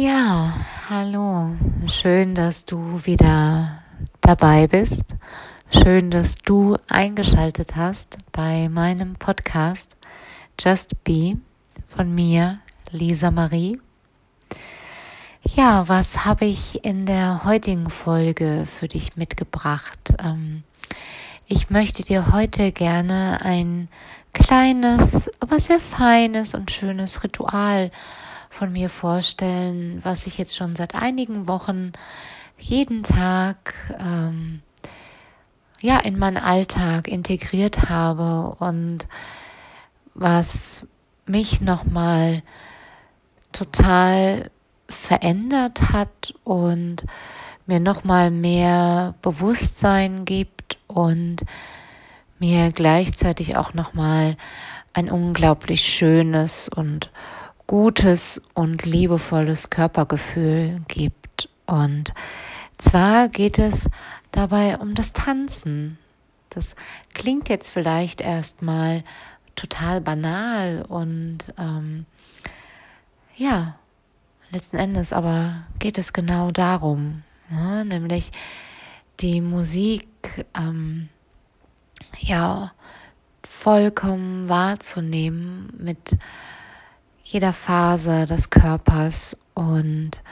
Ja, hallo. Schön, dass du wieder dabei bist. Schön, dass du eingeschaltet hast bei meinem Podcast Just Be von mir, Lisa Marie. Ja, was habe ich in der heutigen Folge für dich mitgebracht? Ähm, ich möchte dir heute gerne ein kleines, aber sehr feines und schönes Ritual von mir vorstellen, was ich jetzt schon seit einigen Wochen jeden Tag ähm, ja in meinen Alltag integriert habe und was mich nochmal total verändert hat und mir nochmal mehr Bewusstsein gibt und mir gleichzeitig auch nochmal ein unglaublich schönes und gutes und liebevolles Körpergefühl gibt. Und zwar geht es dabei um das Tanzen. Das klingt jetzt vielleicht erstmal total banal und ähm, ja, letzten Endes aber geht es genau darum, ja, nämlich die Musik ähm, ja vollkommen wahrzunehmen mit jeder Phase des Körpers und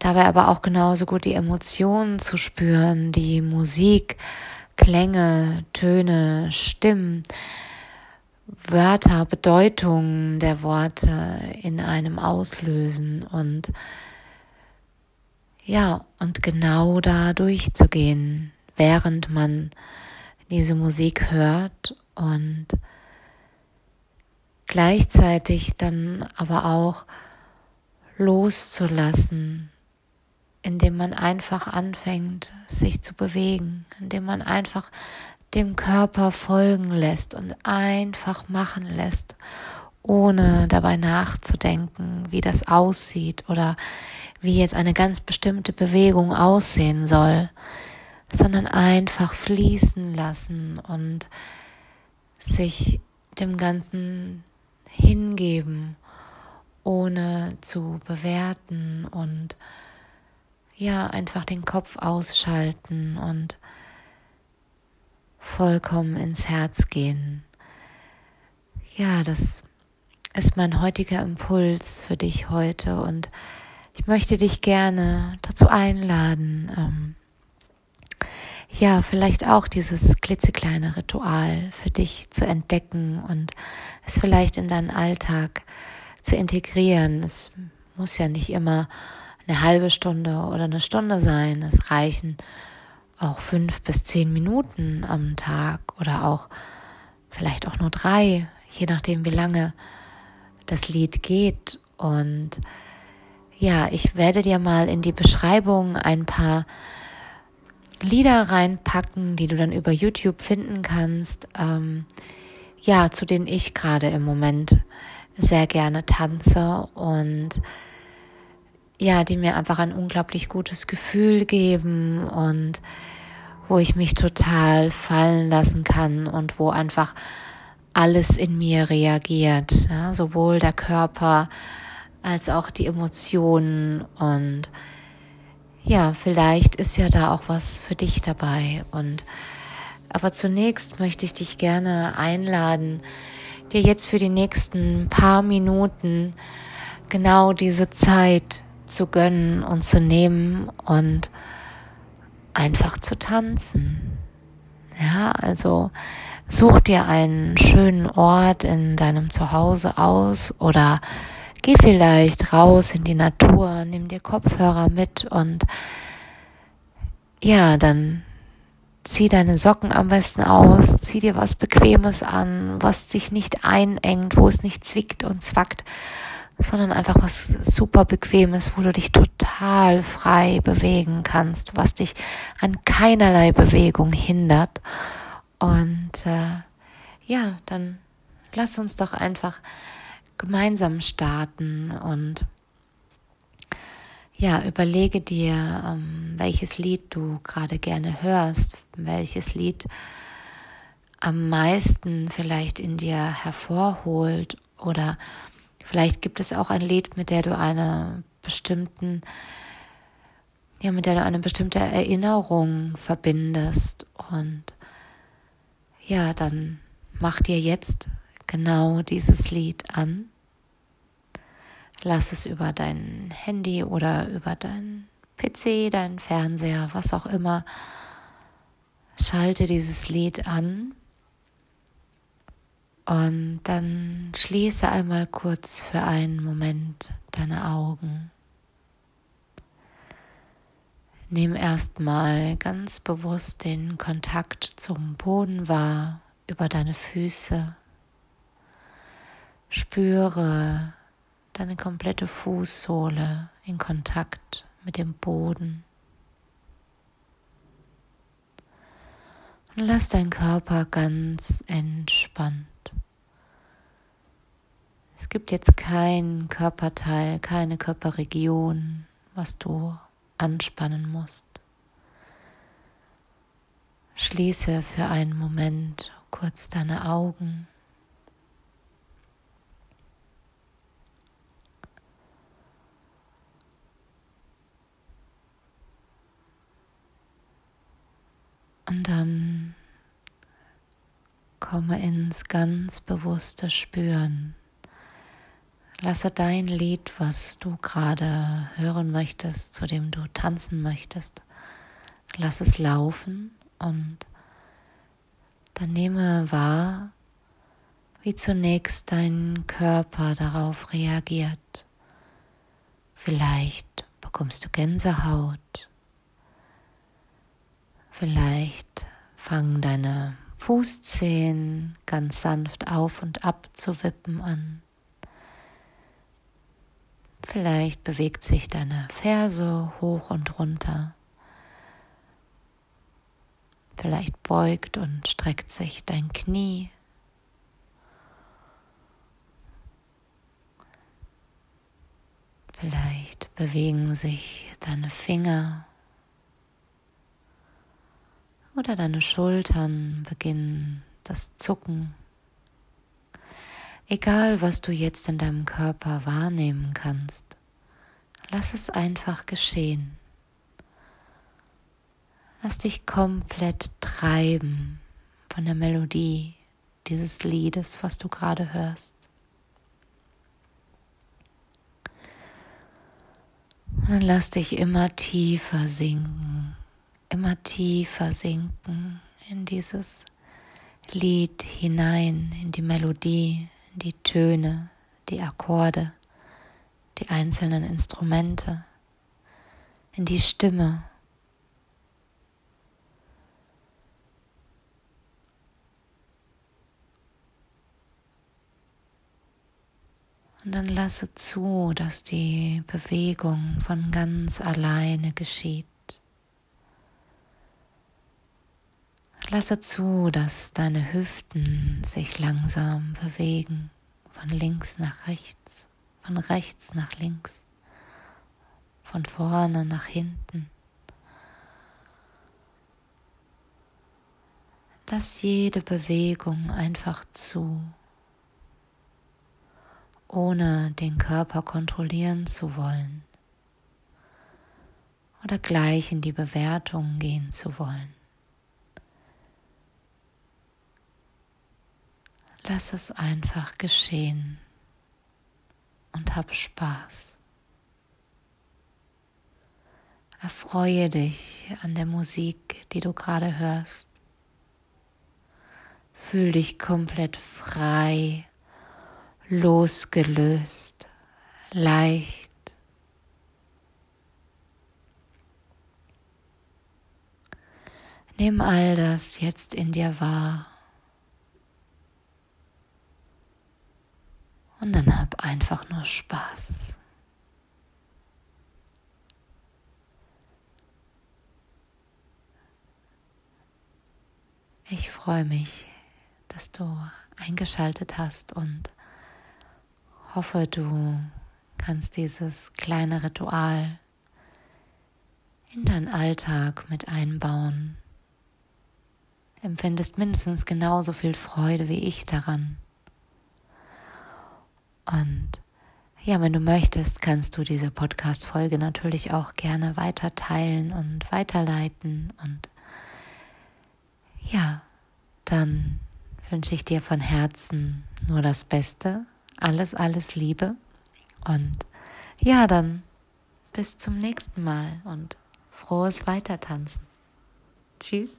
dabei aber auch genauso gut die Emotionen zu spüren, die Musik, Klänge, Töne, Stimmen, Wörter, Bedeutungen der Worte in einem auslösen und ja, und genau da durchzugehen, während man diese Musik hört und gleichzeitig dann aber auch loszulassen, indem man einfach anfängt, sich zu bewegen, indem man einfach dem Körper folgen lässt und einfach machen lässt, ohne dabei nachzudenken, wie das aussieht oder wie jetzt eine ganz bestimmte Bewegung aussehen soll, sondern einfach fließen lassen und sich dem Ganzen hingeben, ohne zu bewerten und ja, einfach den Kopf ausschalten und vollkommen ins Herz gehen. Ja, das ist mein heutiger Impuls für dich heute und ich möchte dich gerne dazu einladen, ähm, ja, vielleicht auch dieses klitzekleine Ritual für dich zu entdecken und es vielleicht in deinen Alltag zu integrieren. Es muss ja nicht immer eine halbe Stunde oder eine Stunde sein. Es reichen auch fünf bis zehn Minuten am Tag oder auch vielleicht auch nur drei, je nachdem, wie lange das Lied geht. Und ja, ich werde dir mal in die Beschreibung ein paar Lieder reinpacken, die du dann über YouTube finden kannst, ähm, ja, zu denen ich gerade im Moment sehr gerne tanze und ja, die mir einfach ein unglaublich gutes Gefühl geben und wo ich mich total fallen lassen kann und wo einfach alles in mir reagiert, ja, sowohl der Körper als auch die Emotionen und ja, vielleicht ist ja da auch was für dich dabei. Und aber zunächst möchte ich dich gerne einladen, dir jetzt für die nächsten paar Minuten genau diese Zeit zu gönnen und zu nehmen und einfach zu tanzen. Ja, also such dir einen schönen Ort in deinem Zuhause aus oder Geh vielleicht raus in die Natur, nimm dir Kopfhörer mit und ja, dann zieh deine Socken am besten aus, zieh dir was Bequemes an, was dich nicht einengt, wo es nicht zwickt und zwackt, sondern einfach was super Bequemes, wo du dich total frei bewegen kannst, was dich an keinerlei Bewegung hindert. Und äh, ja, dann lass uns doch einfach gemeinsam starten und ja, überlege dir, ähm, welches Lied du gerade gerne hörst, welches Lied am meisten vielleicht in dir hervorholt oder vielleicht gibt es auch ein Lied, mit der du eine bestimmten, ja, mit der du eine bestimmte Erinnerung verbindest. Und ja, dann mach dir jetzt genau dieses Lied an. Lass es über dein Handy oder über dein PC, deinen Fernseher, was auch immer. Schalte dieses Lied an und dann schließe einmal kurz für einen Moment deine Augen. Nimm erstmal ganz bewusst den Kontakt zum Boden wahr, über deine Füße. Spüre deine komplette Fußsohle in Kontakt mit dem Boden. Und lass deinen Körper ganz entspannt. Es gibt jetzt kein Körperteil, keine Körperregion, was du anspannen musst. Schließe für einen Moment kurz deine Augen. Und dann komme ins ganz bewusste Spüren. Lasse dein Lied, was du gerade hören möchtest, zu dem du tanzen möchtest, lass es laufen und dann nehme wahr, wie zunächst dein Körper darauf reagiert. Vielleicht bekommst du Gänsehaut. Vielleicht fangen deine Fußzehen ganz sanft auf und ab zu wippen an. Vielleicht bewegt sich deine Ferse hoch und runter. Vielleicht beugt und streckt sich dein Knie. Vielleicht bewegen sich deine Finger oder deine Schultern beginnen das Zucken. Egal, was du jetzt in deinem Körper wahrnehmen kannst, lass es einfach geschehen. Lass dich komplett treiben von der Melodie dieses Liedes, was du gerade hörst. Und dann lass dich immer tiefer sinken, immer tiefer sinken in dieses Lied hinein, in die Melodie, die Töne, die Akkorde, die einzelnen Instrumente, in die Stimme. Und dann lasse zu, dass die Bewegung von ganz alleine geschieht. Lasse zu, dass deine Hüften sich langsam bewegen, von links nach rechts, von rechts nach links, von vorne nach hinten. Lass jede Bewegung einfach zu, ohne den Körper kontrollieren zu wollen. Oder gleich in die Bewertung gehen zu wollen. Lass es einfach geschehen und hab Spaß. Erfreue dich an der Musik, die du gerade hörst. Fühl dich komplett frei, losgelöst, leicht. Nimm all das jetzt in dir wahr. Und dann hab einfach nur Spaß. Ich freue mich, dass du eingeschaltet hast und hoffe, du kannst dieses kleine Ritual in deinen Alltag mit einbauen. Empfindest mindestens genauso viel Freude wie ich daran. Und ja, wenn du möchtest, kannst du diese Podcast-Folge natürlich auch gerne weiter teilen und weiterleiten. Und ja, dann wünsche ich dir von Herzen nur das Beste. Alles, alles Liebe. Und ja, dann bis zum nächsten Mal und frohes Weitertanzen. Tschüss.